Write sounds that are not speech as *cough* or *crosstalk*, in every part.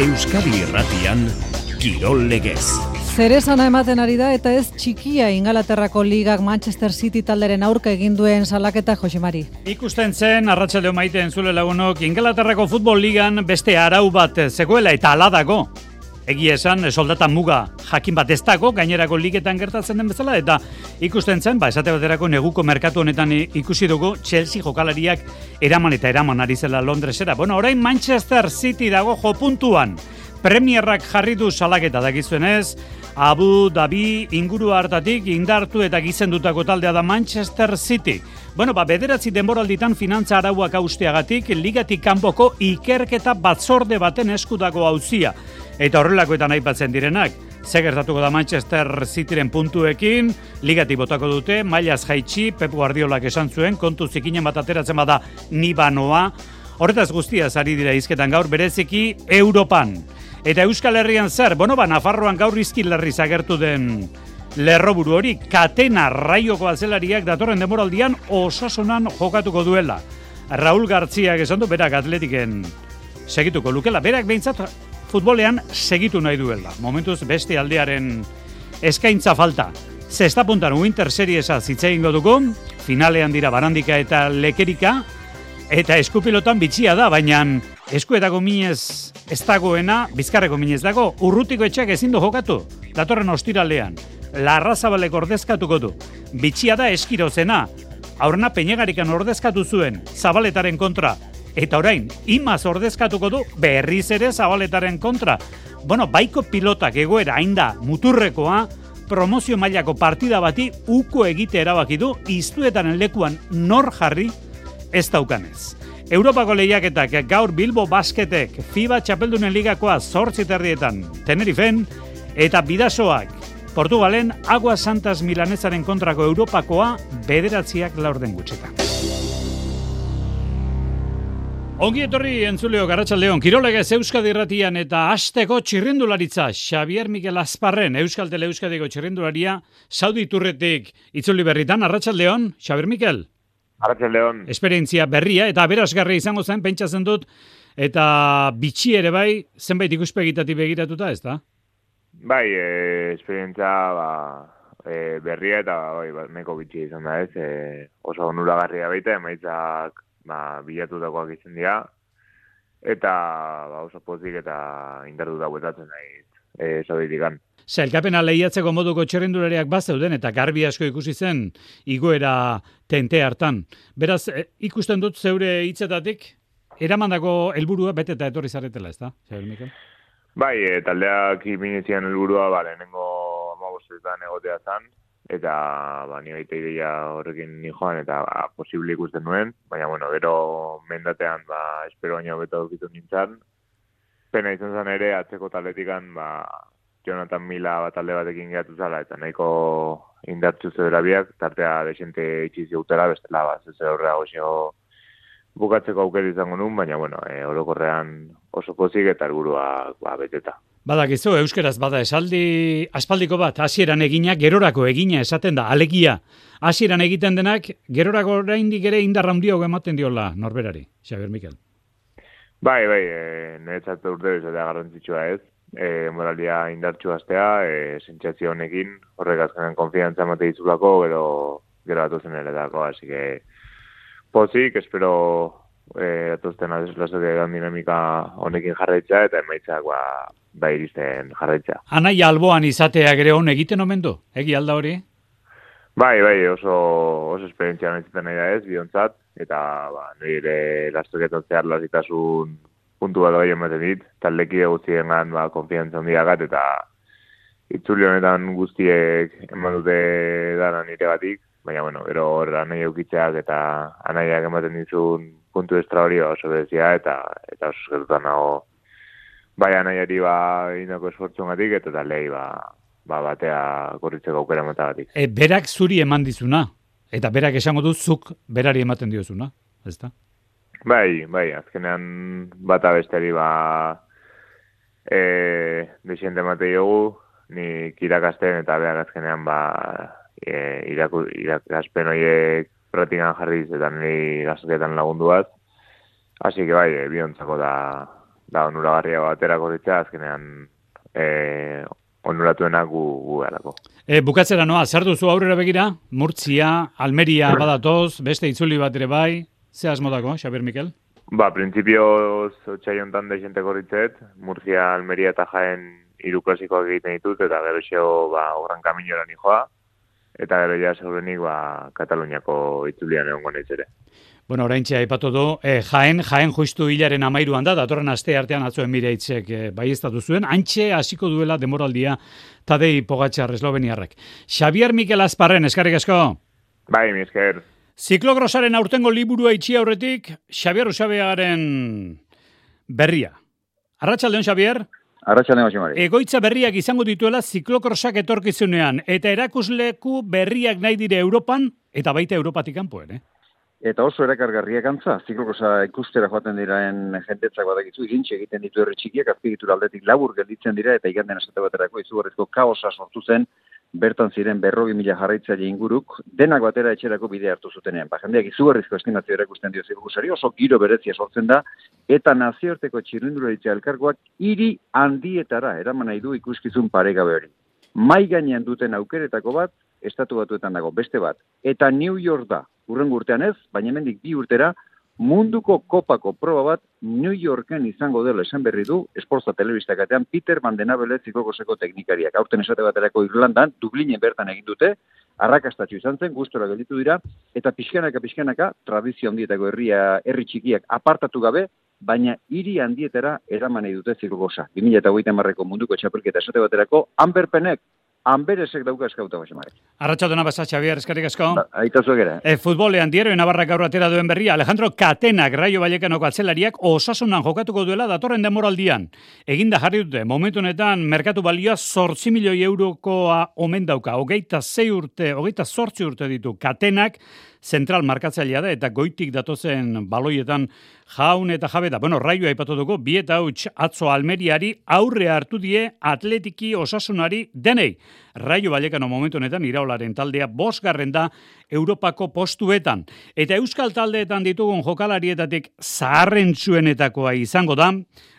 Euskadi Irratian Kirol Legez. Zerezana ematen ari da eta ez txikia Ingalaterrako ligak Manchester City talderen aurka egin duen salaketa Josemari. Ikusten zen, arratsaldeo maite zule lagunok, Ingalaterrako futbol ligan beste arau bat zegoela eta aladago. Egia esan, soldata muga jakin bat ez dago, gainerako ligetan gertatzen den bezala, eta ikusten zen, ba, esate baterako neguko merkatu honetan ikusi dugu Chelsea jokalariak eraman eta eraman ari zela Londresera. Bueno, orain Manchester City dago jo puntuan. Premierrak jarri du salaketa dakizuenez, Abu Dhabi inguru hartatik indartu eta gizendutako taldea da Manchester City. Bueno, ba, bederatzi denboralditan finantza arauak austeagatik, ligatik kanpoko ikerketa batzorde baten eskutako hauzia. Eta horrelakoetan aipatzen direnak, ze gertatuko da Manchester Cityren puntuekin, ligatik botako dute, mailaz jaitsi, Pep Guardiolak esan zuen, kontu zikinen bat ateratzen bada nibanoa, horretaz guztia ari dira izketan gaur, bereziki Europan. Eta Euskal Herrian zer, bueno, ba, Nafarroan gaur izkilerri zagertu den lerroburu hori, katena raioko azelariak datorren demoraldian osasonan jokatuko duela. Raul Gartziak esan du, berak atletiken segituko lukela, berak behintzat futbolean segitu nahi duela. Momentuz beste aldearen eskaintza falta. Zesta puntan Winter Seriesa zitzein dugu, finalean dira barandika eta lekerika, eta eskupilotan bitxia da, baina eskuetako minez ez dagoena, bizkarreko minez dago, urrutiko etxak ezin du jokatu, datorren ostiralean. Larra zabalek ordezkatuko du. Bitxia da eskirozena. Aurrena peinegarikan ordezkatu zuen, zabaletaren kontra, Eta orain, imaz ordezkatuko du berriz ere zabaletaren kontra. Bueno, baiko pilotak egoera hain muturrekoa, promozio mailako partida bati uko egite erabaki du, iztuetan lekuan nor jarri ez daukanez. Europako lehiaketak gaur Bilbo Basketek FIBA Txapeldunen Ligakoa zortzi terrietan Tenerifen eta Bidasoak Portugalen Agua Santas Milanezaren kontrako Europakoa bederatziak laurden gutxetan. Ongi etorri entzuleo Garratxaldeon, Kirolegez Euskadi Irratian eta Asteko txirrindularitza Xavier Mikel Azparren, Euskal Tele Euskadiko txirrindularia, Saudi Turretik itzuli berritan, Arratxaldeon, Xavier Mikel. Arratxaldeon. Esperientzia berria eta berazgarri izango zen, pentsatzen dut, eta bitxi ere bai, zenbait ikuspegitatik begiratuta, ez da? Bai, e, esperientzia ba, e, berria eta bai, ba, neko bitxi izan da ez, e, oso onuragarria baita, emaitzak ba, bilatutakoak izan dira, eta ba, oso pozik eta indardu dauetatzen nahi e, zauditikan. Zailkapena lehiatzeko moduko txerrendulariak bazeuden eta garbi asko ikusi zen igoera tente hartan. Beraz, e, ikusten dut zeure hitzetatik eramandako helburua bete eta etorri zaretela, ez da? Bai, e, taldeak iminitzian helburua, ba, lehenengo amagostetan egotea zan, eta ba, ni baita ideia horrekin ni joan eta ba, posible ikusten nuen, baina bueno, gero mendatean ba, espero baino beto dukitu nintzen. Pena izan zen ere, atzeko taletikan, ba, Jonathan Mila bat talde batekin gehatu zala, eta nahiko indartzu zedera biak, tartea desente itxiz jautela, bestela, ba, zeze horrea goxio bukatzeko aukera izango nun, baina, bueno, e, orokorrean oso pozik eta argurua ba, beteta. Badakizu, euskeraz bada esaldi aspaldiko bat, hasieran egina, gerorako egina esaten da, alegia. Hasieran egiten denak, gerorako oraindik ere indarra handia ematen diola norberari, Xabier Mikel. Bai, bai, e, niretzat urte bezatea garrantzitsua ez. E, moralia indartxu astea, e, sentsazio honekin, horrek azkenan konfiantza mate dizulako, gero, gero atozen ere dako, así que pozik, espero e, atozten adeslazoke dinamika honekin jarraitza, eta emaitzak, ba, da iristen jarraitza. Anai alboan izatea gere hon egiten omen du? Egi alda hori? Bai, bai, oso, oso esperientzia nahi da ez, biontzat, eta ba, nire lastoketan zehar lazitasun puntu bat bai ematen dit, taldeki eguztien gan, ba, konfiantza handiagat, eta itzuli honetan guztiek eman dute dara nire batik, baina, bueno, ero hor anai eukitzeak eta anaiak ematen dizun puntu estra hori oso bezia, eta, eta oso eskertutan nago. Bai anaiari ba inako esfortzungatik eta talei ba ba batea gorritzeko aukera motagatik. E, berak zuri eman dizuna eta berak esango du zuk berari ematen diozuna, ezta? Bai, bai, azkenean bata besteari ba e, desiente mate jogu, ni kirakasten eta behar azkenean ba e, iraku, irakaspen horiek pratikan jarriz eta ni gazketan lagunduaz. Así que bai, biontzako da da onuragarria baterako ditza, azkenean e, onuratuenak gu, gu alako. E, bukatzera noa, zer duzu aurrera begira? Murtzia, Almeria badatoz, beste itzuli bat ere bai, ze asmodako, Xabier Mikel? Ba, prinsipioz otxai hontan da jente korritzet, Murcia, Almeria eta Jaen hiru klasikoak egiten ditut, eta gero xeo, ba, ogran kaminora nijoa, eta gero ja segurenik, ba, Kataluniako itzulian egon gonez ere. Bueno, orain txea ipatu du, eh, jaen, jaen justu hilaren amairuan da, datorren aste artean atzuen mireitzek eh, bai zuen, antxe hasiko duela demoraldia Tadei Pogatxar esloveniarrek. Xavier Mikel Azparren, eskarrik asko? Bai, mi esker. Ziklogrosaren aurtengo liburua itxi aurretik, Xavier Usabearen berria. Arratxaldeon, Xavier? Arratxaldeon, Xavier. Egoitza berriak izango dituela ziklokrosak etorkizunean, eta erakusleku berriak nahi dire Europan, eta baita Europatik kanpoen, eh? Eta oso erakargarriak antza, ziklokosa ikustera joaten diraen jentetzak badakizu, irintxe egiten ditu herri txikiak, azpigitura aldetik labur gelditzen dira, eta iganden esate baterako izugarrizko kaosa sortu zen, bertan ziren berrogi mila jarraitzaile inguruk, denak batera etxerako bide hartu zutenean. Ba, jendeak izugarrizko estimazio erakusten dio ziklokosari, oso giro berezia sortzen da, eta nazioarteko txirrindura ditzea elkargoak hiri handietara eraman nahi du ikuskizun paregabe hori. Mai gainean duten aukeretako bat, estatu batuetan dago, beste bat. Eta New York da, urren urtean ez, baina hemendik bi urtera, munduko kopako proba bat New Yorken izango dela esan berri du, esportza telebistakatean Peter Van Den zikokoseko teknikariak. Aurten esate baterako Irlandan, Dublinen bertan egin dute, arrakastatxu izan zen, gustora gelditu dira, eta pixkanaka, pixkanaka, tradizio handietako herria, herri txikiak apartatu gabe, baina hiri handietara eraman dute zikokosa. 2008 marreko munduko txapelketa esate baterako, Amberpenek Amberesek dauka eskauta basemare. Arratxaldona basa, Xavier, eskarik asko. Ba, Aitazu egera. E, futbolean diero, Navarra gaur atera duen berria, Alejandro Katenak, Raio Vallekanoko atzelariak, osasunan jokatuko duela datorren demoraldian. Eginda jarri dute, momentu honetan, merkatu balioa sortzi milioi eurokoa omen dauka. Hogeita zei urte, hogeita sortzi urte ditu. Katenak, zentral markatzailea da, eta goitik datozen baloietan jaun eta jabe da. Bueno, raio aipatu dugu, bi eta huts atzo almeriari aurre hartu die atletiki osasunari denei. Raio Vallecano momentu honetan iraolaren taldea bosgarren da Europako postuetan. Eta Euskal taldeetan ditugun jokalarietatik zaharrentzuenetakoa izango da,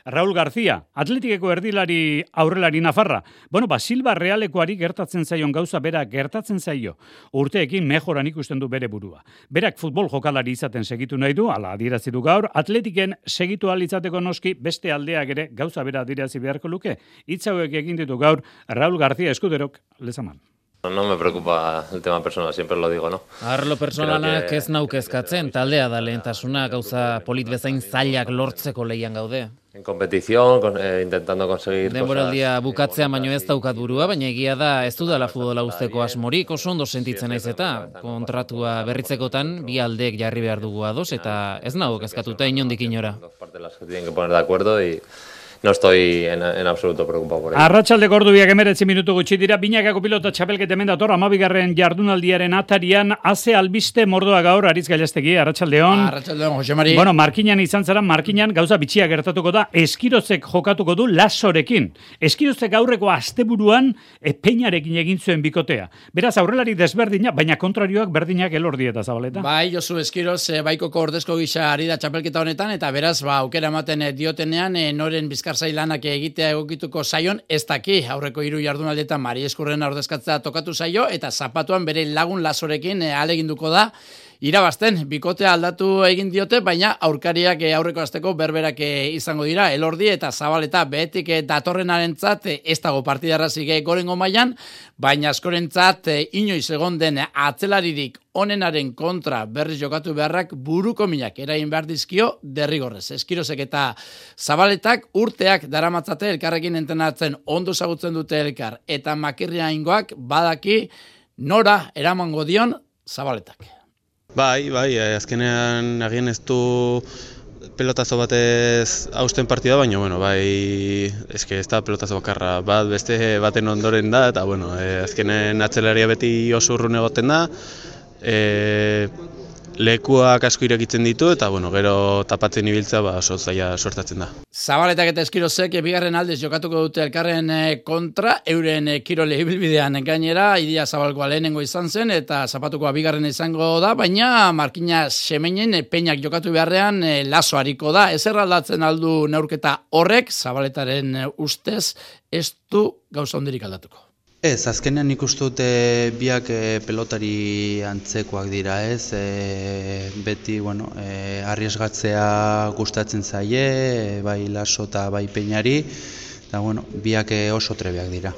Raul García, atletikeko erdilari aurrelari nafarra. Bueno, ba, Silva Realekoari gertatzen zaion gauza bera gertatzen zaio. Urteekin mejoran ikusten du bere burua. Berak futbol jokalari izaten segitu nahi du, ala adierazi du gaur, atletiken segitu alitzateko noski beste aldeak ere gauza bera adierazi beharko luke. Itzauek egin ditu gaur Raul García eskuderok lezaman. No me preocupa el tema personal, siempre lo digo, ¿no? Arlo personalak que... ez nauk ezkatzen, taldea da lehentasuna, gauza polit bezain zailak lortzeko lehian gaude. En competición, con, eh, intentando conseguir Denboraldia cosas... bukatzea baino ez daukat burua, baina egia da ez du dela futbola usteko asmorik, oso ondo sentitzen naiz eta kontratua berritzekotan bi aldeek jarri behar dugu ados eta ez nauk ezkatuta inondik inora. Dos partes las que tienen que poner de acuerdo y no estoy en, en absoluto preocupado por ello. Arratxalde gordu biak emeretzi minutu gutxi dira, binakako pilota txapelkete mendator, amabigarren jardunaldiaren atarian, haze albiste mordoa gaur, aritz gailaztegi, arratxaldeon. Arratxaldeon, Jose Mari. Bueno, markinan izan zara, markinan gauza bitxia gertatuko da, eskirozek jokatuko du lasorekin. Eskirozek aurreko asteburuan epeinarekin egin zuen bikotea. Beraz, aurrelari desberdina, baina kontrarioak berdinak elordieta zabaleta. Bai, Josu Eskiroz, e, baikoko ordezko gisa ari da txapelketa honetan, eta beraz, ba, aukera ematen eh, diotenean, noren bizka bizkarzai lanak egitea egokituko saion, ez daki. Aurreko hiru jardunaldetan Mari Eskurren ordezkatzea tokatu saio eta zapatuan bere lagun lasorekin e, aleginduko da irabazten, bikotea aldatu egin diote, baina aurkariak eh, aurreko azteko berberak eh, izango dira, elordi eta zabaleta behetik eh, datorrenaren zat, ez dago partidarrazik gorengo mailan, baina askorentzat inoiz egon den atzelaririk onenaren kontra berriz jokatu beharrak buruko minak erain behar dizkio derrigorrez. Eskirozek eta zabaletak urteak daramatzate elkarrekin entenatzen ondo zagutzen dute elkar eta makirria ingoak badaki nora eramango dion zabaletak. Bai, bai, eh, azkenean agien ez du pelotazo batez hausten partida, baina, bueno, bai, eske ez da pelotazo bakarra, bat beste baten ondoren da, eta, bueno, e, azkenen atzelaria beti oso urrune egoten da, e, lekuak asko irekitzen ditu eta bueno, gero tapatzen ibiltza ba, oso zaila sortatzen da. Zabaletak eta eskirozek bigarren aldez jokatuko dute elkarren eh, kontra, euren eh, kirole ibilbidean gainera, idia zabalkoa lehenengo izan zen eta zapatukoa bigarren izango da, baina markina semeinen eh, peinak jokatu beharrean laso hariko da. Ezer aldatzen aldu neurketa horrek, zabaletaren ustez, ez du gauza hondirik aldatuko. Ez, azkenean nik uste dute biak e, pelotari antzekoak dira, ez? E, beti, bueno, e, arriesgatzea gustatzen zaie, e, bai laso eta bai peinari, eta, bueno, biak oso trebeak dira.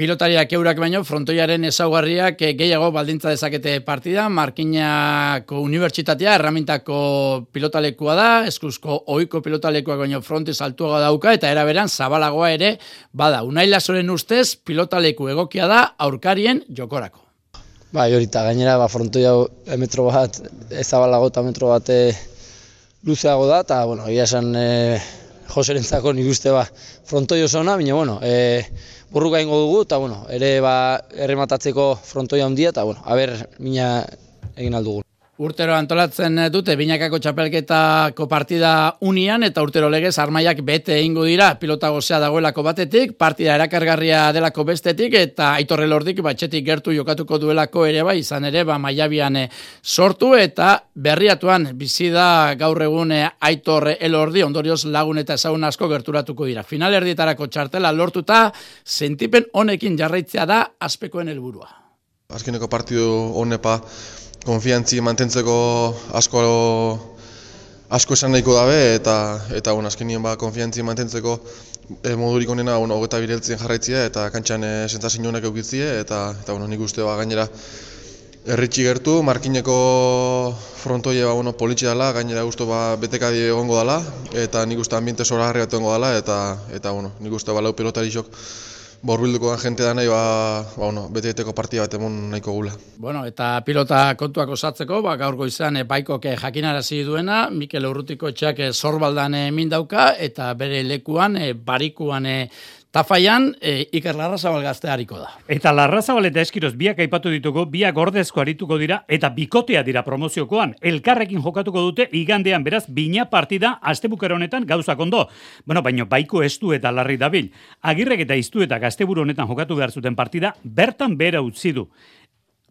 Pilotariak eurak baino, frontoiaren ezaugarriak eh, gehiago baldintza dezakete partida, Markinako Unibertsitatea erramintako pilotalekua da, eskuzko oiko pilotalekua baino fronte altuago dauka, eta eraberan zabalagoa ere, bada, unaila zoren ustez, pilotaleku egokia da aurkarien jokorako. Ba, horita, gainera, ba, frontoia metro bat, ezabalago eta metro bat luzeago da, eta, bueno, egia esan, e, joserentzako nik uste, ba, frontoi oso baina, bueno, e, burruka ingo dugu, eta bueno, ere ba, errematatzeko frontoia handia, eta bueno, haber, mina egin aldugu. Urtero antolatzen dute binakako txapelketako partida unian eta urtero legez armaiak bete egingo dira pilota gozea dagoelako batetik, partida erakargarria delako bestetik eta aitorre lordik batxetik gertu jokatuko duelako ere bai, izan ere ba maiabian eh, sortu eta berriatuan bizi da gaur egun eh, aitorre elordi ondorioz lagun eta ezagun asko gerturatuko dira. Final erdietarako txartela lortuta, sentipen honekin jarraitzea da aspekoen helburua. Azkeneko partidu honepa konfiantzi mantentzeko asko asko esan nahiko dabe eta eta bueno, azkenien ba konfiantzi mantentzeko e, modurik onena bueno, hogeta bireltzen jarraitzia eta kantxan e, sentazio honek eukitzie eta eta bueno, nik uste ba gainera Erritxi gertu, markineko frontoia ba, bueno, politxe dela, gainera guztu ba, betekadi egongo dela, eta nik uste ambiente zora harri bat dela, eta, eta bueno, nik uste ba, lau borbilduko da jente da nahi, ba, ba, bueno, bete partida bat emun nahiko gula. Bueno, eta pilota kontuak osatzeko, ba, gaur goizan e, baikok jakinarazi duena, Mikel Urrutiko etxeak e, zorbaldan e, mindauka, eta bere lekuan, e, barikuan e, Tafaian, e, Iker Larrazabal hariko da. Eta Larrazabal eta Eskiroz biak aipatu dituko, biak ordezko arituko dira, eta bikotea dira promoziokoan. Elkarrekin jokatuko dute, igandean beraz, bina partida, astebukero honetan gauzak ondo. Bueno, baino, baiko estu eta larri dabil. Agirrek eta iztu eta gazteburu honetan jokatu behar zuten partida, bertan bera utzi du.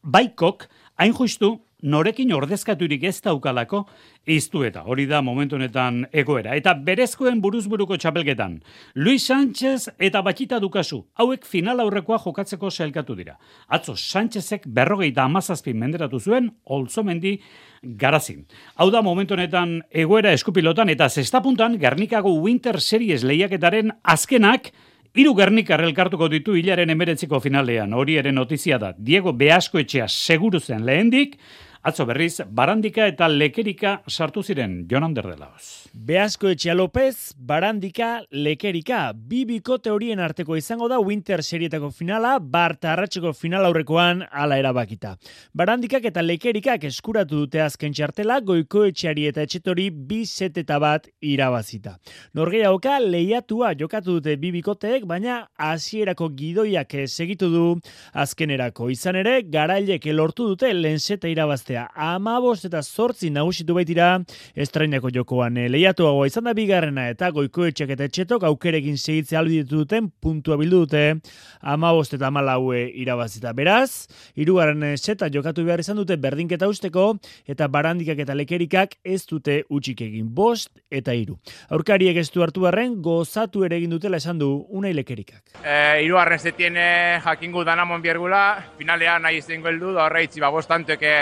Baikok, hain justu, norekin ordezkaturik ez daukalako iztu eta hori da momentu honetan egoera. Eta berezkoen buruzburuko txapelketan. Luis Sánchez eta Batxita Dukasu, hauek final aurrekoa jokatzeko selkatu dira. Atzo, Sánchezek berrogeita amazazpin menderatu zuen, olzomendi garazin. Hau da momentu honetan egoera eskupilotan eta zestapuntan Gernikako Winter Series lehiaketaren azkenak Hiru Gernikar elkartuko ditu hilaren emeretziko finalean. Hori ere notizia da. Diego Beasko etxea seguru zen lehendik, Atzo berriz, barandika eta lekerika sartu ziren Jonan Derdelaoz. Beasko etxea López, barandika, lekerika, bibiko teorien arteko izango da Winter serietako finala, barta arratxeko final aurrekoan ala erabakita. Barandikak eta lekerikak eskuratu dute azken txartela, goiko etxeari eta etxetori bi seteta bat irabazita. Norgea oka, lehiatua jokatu dute bibikoteek, baina hasierako gidoiak segitu du azkenerako. Izan ere, garailek lortu dute lehen seta irabazte irabaztea. Amabost eta zortzi nagusitu baitira estrainako jokoan. E, lehiatuagoa izan da bigarrena eta goikoetxek eta etxetok aukerekin segitze albidetu duten puntua bildu dute amabost eta amalaue irabazita. Beraz, irugarren seta jokatu behar izan dute berdinketa usteko eta barandikak eta lekerikak ez dute utxik egin. Bost eta iru. Aurkariek ez du hartu barren gozatu ere egin dutela esan du unai lekerikak. E, irugarren setien jakingu danamon biergula, finalean nahi izango heldu da horreitzi babostantueke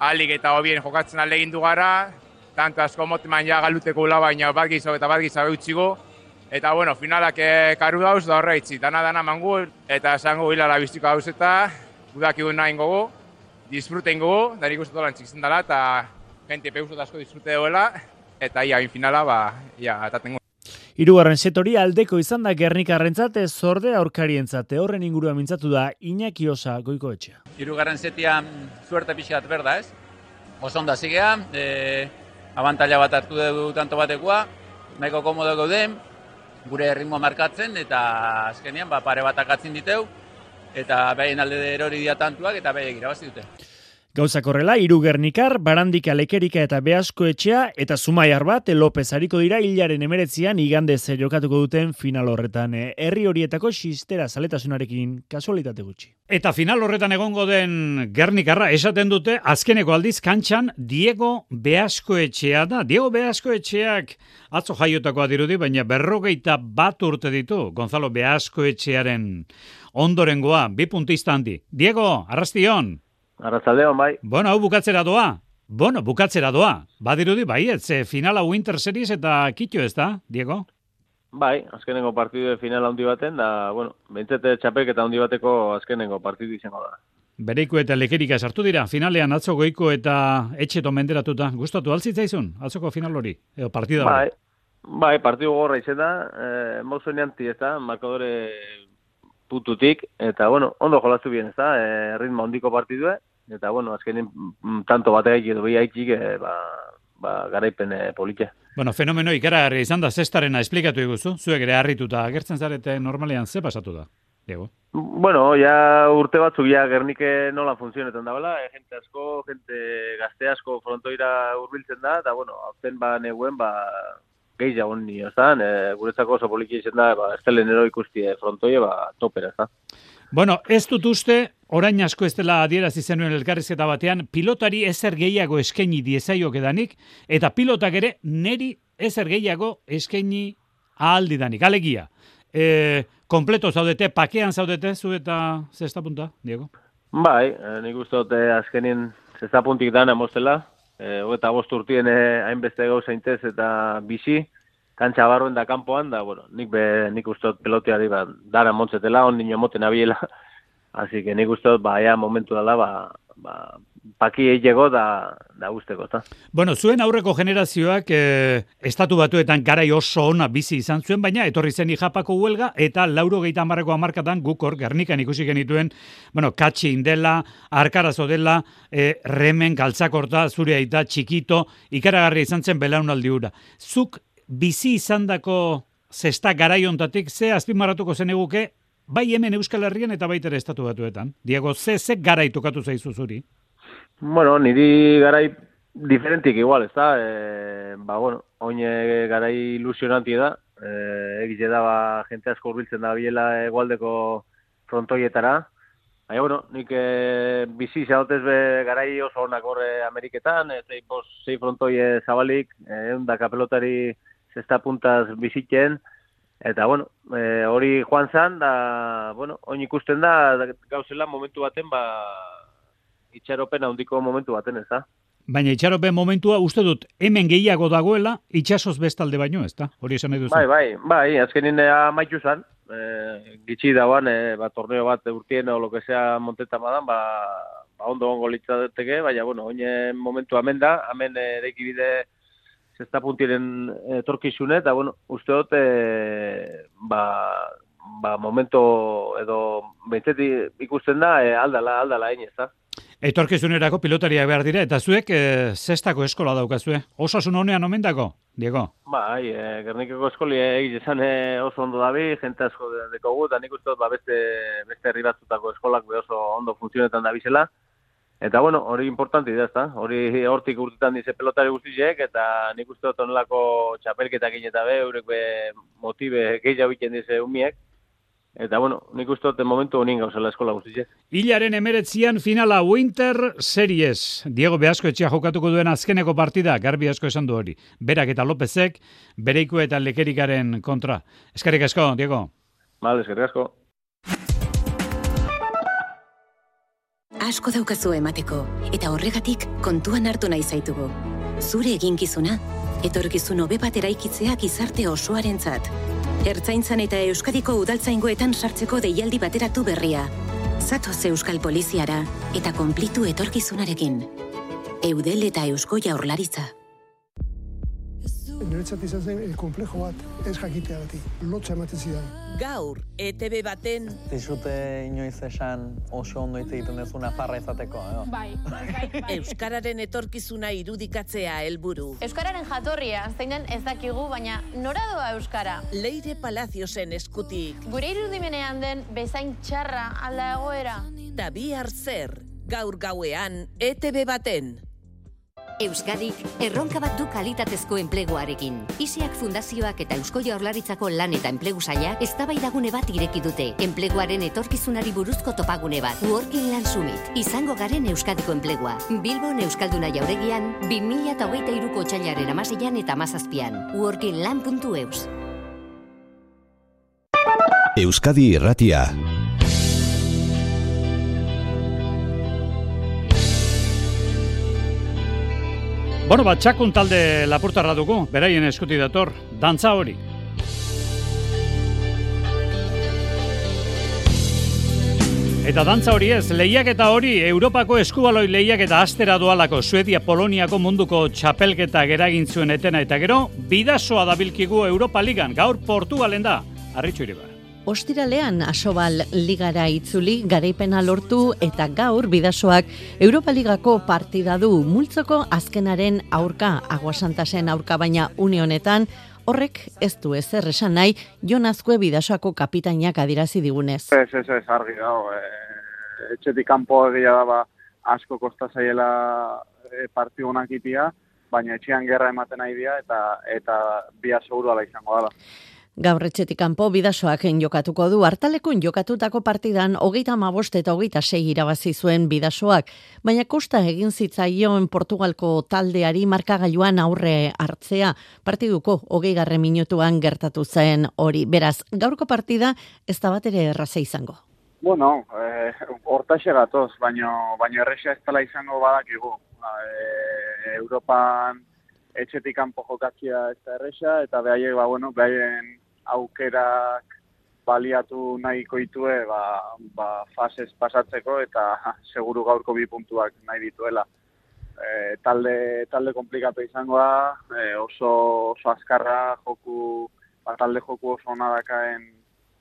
alik eta hobien jokatzen alde egin du gara, tanto asko moteman ja galuteko gula baina bat gizau eta bat gizau eutxigo. Eta bueno, finalak eh, karu dauz da horre itzi, dana dana mangu eta esango hilala biztiko dauz eta gudak egun nahi ingogu, disfrute ingogu, da nik uste dolan dela eta gente peusot asko disfrute duela eta ia, finala, ba, ia, eta tengo. Hirugarren setori aldeko izan da Gernikarrentzat ez zorde aurkarientzat horren ingurua mintzatu da Iñaki Osa goiko etxea. Hirugarren setia suerte pixkat berda, ez? Oso onda zigea, e, abantaila bat hartu dugu tanto batekoa, nahiko komodo gauden, gure ritmo markatzen eta azkenean ba, pare bat akatzen diteu eta behin alde erori dia tantuak eta behin irabazi dute. Gauzak horrela, irugernikar, barandika lekerika eta behasko etxea, eta zumaiar bat, López hariko dira hilaren emeretzian igande ze jokatuko duten final horretan. eh, Herri horietako xistera zaletasunarekin kasualitate gutxi. Eta final horretan egongo den Gernikarra esaten dute azkeneko aldiz kantxan Diego Beaskoetxea da. Diego Beaskoetxeak atzo jaiotakoa dirudi, baina berrogeita bat urte ditu Gonzalo Beaskoetxearen ondorengoa, bi puntista handi. Diego, arrastion! Arratzaldeon, bai. Bueno, hau bukatzera doa. Bueno, bukatzera doa. Badirudi, bai, ez, ze finala Winter Series eta kitxo ez da, Diego? Bai, azkenengo partidu final handi baten, da, bueno, bentsete txapelketa handi bateko azkenengo partidu izango da. Bereiko eta lekerika sartu dira, finalean atzo goiko eta etxeto menderatuta. Gustatu altzitzaizun, atzoko final hori, edo partida hori. Bai, bai, partidu gogorra izan da, eh, ez da, markadore pututik, eta, bueno, ondo jolastu bien ez da, eh, ritmo handiko partidue, eta, bueno, azkenin mm, tanto bategaik edo bi haitxik, eh, ba, ba, garaipen eh, politia. Bueno, fenomeno ikaragarri izan da, zestarena esplikatu iguzu, zuek ere harrituta, agertzen zarete normalean ze pasatu da, Diego? Bueno, ja urte batzuk ja Gernike nola funtzionetan da bela, e, jente asko, jente gazte asko frontoira hurbiltzen da, eta bueno, hauten ba neguen ba gehiago ez da, e, guretzako oso poliki izan da, ba, ez telenero ikusti e, frontoia, ba, topera, da. Bueno, ez dut uste, orain asko ez dela adierazi zenuen elkarrizketa batean, pilotari ezer gehiago eskaini diezaiok edanik, eta pilotak ere neri ezer gehiago eskaini ahaldidanik. Alegia, e, kompleto zaudete, pakean zaudete, zu eta zesta punta, Diego? Bai, e, nik uste dut eh, azkenin zesta puntik dana moztela, e, eta bost urtien eh, hainbeste gauza intez eta bizi, kantxa barruen da kanpoan, da, bueno, nik, be, nik uste dut peloteari ba, dara montzetela, on nino moten abiela, *laughs* así que nik uste dut, ba, ea momentu dela, ba, ba, paki egego da, da guzteko, eta. Bueno, zuen aurreko generazioak eh, estatu batuetan garai oso ona bizi izan zuen, baina etorri zen Japako huelga eta lauro gehieta amarreko amarkatan gukor, Gernikan ikusi genituen, bueno, katxi indela, arkarazo dela, eh, remen, galtzakorta, zure aita, txikito, ikaragarri izan zen belaunaldi hura. Zuk bizi izandako zesta garai ontatik, ze azpimarratuko zen eguke, bai hemen Euskal Herrian eta baita ere estatu batuetan. Diego, ze, ze garai tokatu zaizu zuri? Bueno, niri garai diferentik igual, ez da? E, ba, bueno, oine garai ilusionanti da. E, egize da, ba, jente asko urbiltzen da biela egualdeko frontoietara. Baina, bueno, nik e, bizi zautez be garai oso onak horre Ameriketan, e, zei, pos, zei frontoie zabalik, e, da kapelotari zesta puntaz bizitzen, eta, bueno, e, hori joan zan, da, bueno, oin ikusten da, da, gauzela momentu baten, ba, itxaropen handiko momentu baten, ez da? Baina itxaropen momentua uste dut hemen gehiago dagoela itxasoz bestalde baino, ez da? Hori esan nahi duzu. Bai, bai, bai, azkenin ea maitu zan, e, gitxi dauan, e, ba, torneo bat urtien o lo que sea monteta madan, ba, ba ondo ongo litzateke, baina, bueno, oine momentu hemen da, hemen ereiki bide zesta puntiren etorkizune, eta, bueno, uste dut, e, ba, ba, momento edo bentseti ikusten da, e, aldala, aldala egin, ez da? Etorkizunerako pilotaria behar dira, eta zuek e, zestako eskola daukazue. Osasun honean omendako, Diego? Bai, e, Gernikeko eskoli egizan e, oso ondo dabi, jente asko dekogu, eta nik uste dut ba, beste, beste herri batzutako eskolak be oso ondo funtzionetan da bizela. Eta bueno, hori importanti da, ezta? Hori hortik urtetan dize pelotari guztiek, eta nik uste dut onelako txapelketak eta be, eurek be motibe gehiago egiten dize umiek. Eta, bueno, nik uste dut momentu honin gauzela eskola guztiak. Hilaren emeretzian finala Winter Series. Diego Beasko etxea jokatuko duen azkeneko partida, garbi asko esan du hori. Berak eta Lopezek, bereiko eta lekerikaren kontra. Eskerrik asko, Diego. Mal, eskerrik asko. Asko daukazu emateko, eta horregatik kontuan hartu nahi zaitugu. Zure eginkizuna, etorkizun hobe bat eraikitzea gizarte osoarentzat. Ertzaintzan eta Euskadiko udaltzaingoetan sartzeko deialdi bateratu berria. Zatoz Euskal Poliziara eta konplitu etorkizunarekin. Eudel eta Eusko Jaurlaritza. Niretzat izan zen el komplejo bat, ez jakitea bati, lotza ematen zidan. Gaur, ETB baten... Dizute inoiz esan oso ondo hitz egiten dezuna parra izateko, edo? Bai, bai, *laughs* Euskararen etorkizuna irudikatzea helburu. Euskararen jatorria, zeinen ez dakigu, baina nora doa Euskara? Leire Palaziosen eskutik. Gure irudimenean den bezain txarra alda egoera. Da bihar zer, gaur gauean ETB baten. Euskadik erronka bat du kalitatezko enpleguarekin. Isiak Fundazioak eta Eusko Jaurlaritzako lan eta enplegu sailak eztabaidagune bat ireki dute. Enpleguaren etorkizunari buruzko topagune bat. Working Land Summit. Izango garen Euskadiko enplegua. Bilbon Euskalduna jauregian 2023ko otsailaren 16an eta 17an. workingland.eus. Euskadi Irratia. Bueno, bat, txakun talde lapurtarra dugu, beraien eskuti dator, dantza hori. Eta dantza hori ez, lehiak eta hori, Europako eskubaloi lehiak eta astera dualako Suedia Poloniako munduko txapelketa geragin zuen etena eta gero, bidasoa dabilkigu Europa Ligan, gaur Portugalen da, arritxu iribar. Ostiralean Asobal Ligara itzuli garaipena lortu eta gaur bidasoak Europa Ligako partida du multzoko azkenaren aurka Aguasantasen aurka baina unionetan horrek ez du ezer esan nahi Jon Azkue bidasoako kapitainak adirazi digunez. Ez, ez, ez, argi dago. E, etxetik kanpo egia da ba, asko kosta zaiela e, partidu honak itia, baina etxean gerra ematen nahi dira eta eta bia seguru ala izango dela. Gaur etxetik kanpo bidasoak jokatuko du. Hartalekun jokatutako partidan hogeita amabost eta hogeita sei irabazi zuen bidasoak. Baina kosta egin zitzaion Portugalko taldeari markagailuan aurre hartzea. Partiduko hogei garre minutuan gertatu zen hori. Beraz, gaurko partida ez da bat erraza izango. Bueno, eh, hortaxe gatoz, baina baino erresa ez dela izango badakigu. Eh, Europan etxetik kanpo jokatzia ez da erresa, eta behaiek, ba, bueno, behaien aukerak baliatu nahiko itue ba, ba, fases pasatzeko eta *laughs* seguru gaurko bi puntuak nahi dituela. E, talde, talde komplikatu izangoa, e, oso, oso azkarra joku, bat talde joku oso ona dakaen,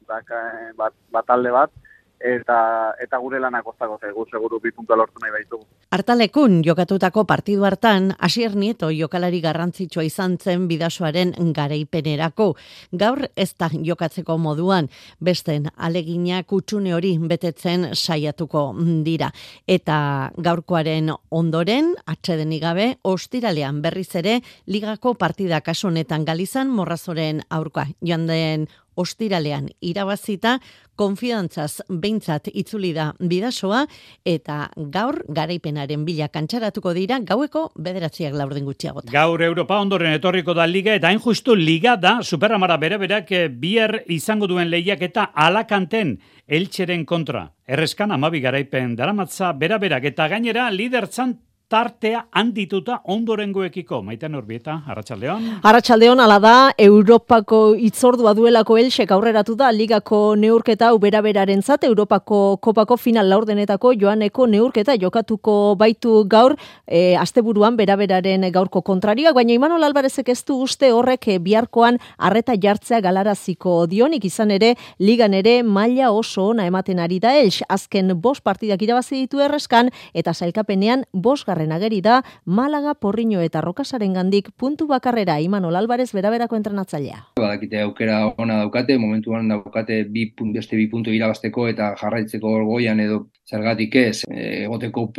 dakaen bat, bat talde bat, eta eta gure lanak kostako zaigu seguru bi puntua lortu nahi baitu. Artalekun jokatutako partidu hartan Asier Nieto jokalari garrantzitsua izan zen bidasoaren garaipenerako. Gaur ez da jokatzeko moduan besten alegina kutsune hori betetzen saiatuko dira. Eta gaurkoaren ondoren atxedenik gabe ostiralean berriz ere ligako partida kasu honetan Galizan Morrazoren aurka joan den ostiralean irabazita, konfidantzaz behintzat itzuli da bidasoa, eta gaur garaipenaren bila kantxaratuko dira gaueko bederatziak laurden gutxiagotan. Gaur Europa ondoren etorriko da liga, eta hain justu liga da, superamara bere berak eh, bier izango duen lehiak eta alakanten eltxeren kontra. Errezkan amabi garaipen daramatza bera berak eta gainera lidertzan tartea handituta ondorengoekiko. Maiten Urbieta, Arratsaldeon. Arratsaldeon ala da Europako itzordua duelako Elsek aurreratu da ligako neurketa uberaberarentzat Europako kopako final laurdenetako joaneko neurketa jokatuko baitu gaur e, asteburuan beraberaren gaurko kontrarioak, baina Imanol Alvarezek ez du uste horrek biharkoan arreta jartzea galaraziko dionik izan ere ligan ere maila oso ona ematen ari da Els azken bost partidak irabazi ditu erreskan eta sailkapenean bost bosgarren ageri da Malaga, Porriño eta Rokasaren gandik puntu bakarrera Imanol Alvarez beraberako entrenatzailea. Badakite aukera ona daukate, momentuan daukate bi, beste bi puntu irabazteko eta jarraitzeko orgoian edo zergatik ez, e, egoteko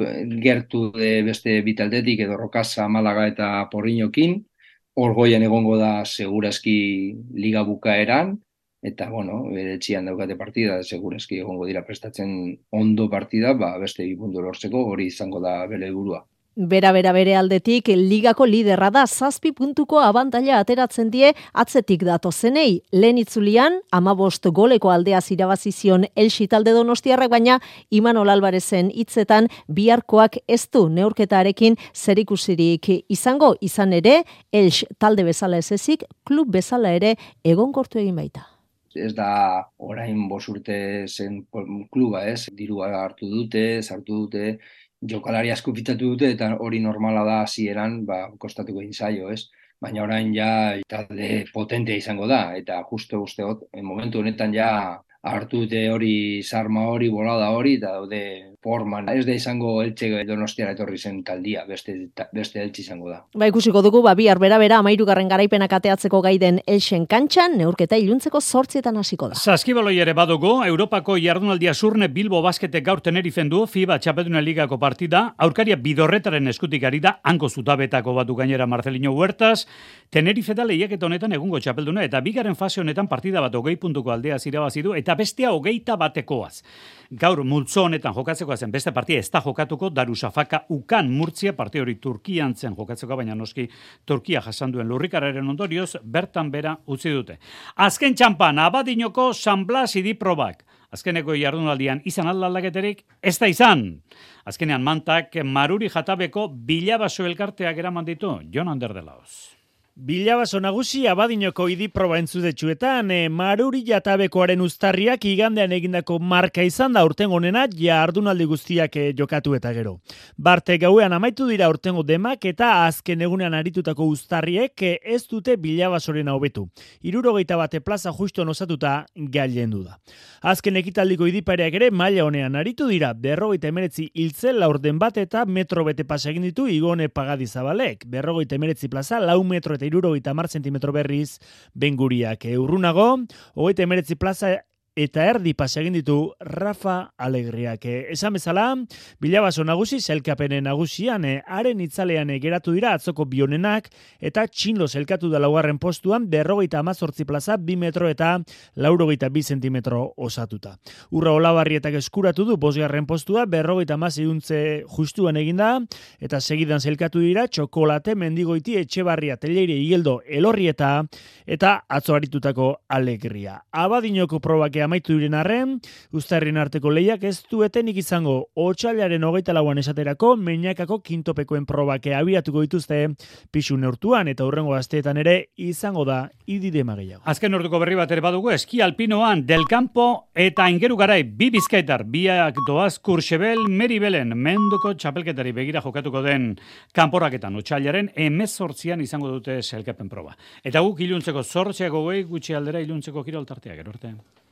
gertu de beste bitaldetik edo Rokasa, Malaga eta Porriñokin, orgoian egongo da seguraski liga bukaeran, eta bueno, bere txian daukate partida, segurazki egongo dira prestatzen ondo partida, ba, beste bi puntu lortzeko, hori izango da bere burua. Bera, bera, bere aldetik, ligako liderra da, zazpi puntuko abantaila ateratzen die, atzetik dato zenei, lehen itzulian, amabost goleko aldea zirabazizion elxi talde donostiarrak, baina Imanol Albarezen hitzetan biharkoak ez du neurketarekin zerikusirik izango, izan ere, elx talde bezala ez ezik, klub bezala ere egonkortu egin baita ez da orain bos urte zen kluba, ez? Dirua hartu dute, sartu dute, jokalari asko fitatu dute eta hori normala da hasieran, ba kostatuko egin zaio, ez? Baina orain ja talde potentea izango da eta justo usteot momentu honetan ja hartu dute hori sarma hori, bolada hori, eta daude forman. Ez da izango eltxe donostiara etorri zen taldia, beste, beste eltxe izango da. Ba ikusiko dugu, ba, bihar bera bera amairugarren garaipenak ateatzeko gaiden elxen kantxan, neurketa iluntzeko sortzietan hasiko da. Zaskibaloi ere badugu, Europako jardunaldia surne Bilbo basketek gaur tenerifen du, FIBA Txapeduna Ligako partida, aurkaria bidorretaren eskutik ari da, hanko zutabetako batu gainera Marcelino Huertas, Tenerife da lehiak honetan egungo txapelduna, eta bigaren fase honetan partida bat hogei puntuko aldea zirabazi du, eta bestea hogeita batekoaz. Gaur multzo honetan jokatzeko zen beste partia ez da jokatuko Darusafaka ukan murtzia parte hori Turkian zen jokatzeko baina noski Turkia jasan duen lurrikararen ondorioz bertan bera utzi dute. Azken txampan abadinoko San Blas idi probak. Azkeneko jardunaldian izan aldaldaketerik ez da izan. Azkenean mantak maruri jatabeko bilabaso elkarteak eraman ditu Jon Ander de Laos. Bilabaso nagusi abadinoko idi proba entzudetxuetan, e, maruri jatabekoaren ustarriak igandean egindako marka izan da urten honena ja ardunaldi guztiak e, jokatu eta gero. Barte gauean amaitu dira urtengo demak eta azken egunean aritutako ustarriek e, ez dute bilabasoren hobetu. Irurogeita bate plaza justo nosatuta gailen du da. Azken ekitaldiko idipareak ere maila honean aritu dira, berrogeita emeretzi hiltzen laurden bat eta metro bete pasagin ditu igone pagadizabalek. Berrogeita emeretzi plaza lau metro eta iruro eta mar zentimetro berriz benguriak eurrunago, hogeita emeretzi plaza eta erdi pasa egin ditu Rafa Alegriak. Esan bezala, bilabaso nagusi zelkapenen nagusian, eh, haren itzalean eh, geratu dira atzoko bionenak, eta txinlo zelkatu da laugarren postuan, berrogeita amazortzi plaza, bi metro eta laurogeita bi zentimetro osatuta. Urra olabarrietak eskuratu du, bosgarren postua, berrogeita amaz iuntze justuan eginda, eta segidan zelkatu dira, txokolate, mendigoiti, etxebarria, teleire, igeldo, elorrieta, eta atzo haritutako alegria. Abadinoko probakea amaitu diren arren, ustarrien arteko lehiak ez duetenik izango otxailaren hogeita lauan esaterako, meinakako kintopekoen probake abiatuko dituzte pixu neurtuan eta hurrengo asteetan ere izango da idide mageiago. Azken orduko berri bat ere badugu, eski alpinoan del campo eta ingeru garai bi bizkaitar, biak doaz kursebel meribelen menduko txapelketari begira jokatuko den kanporaketan otxailaren emezortzian izango dute selkapen proba. Eta guk iluntzeko zortziako goi gutxi aldera iluntzeko kiroltartea, gero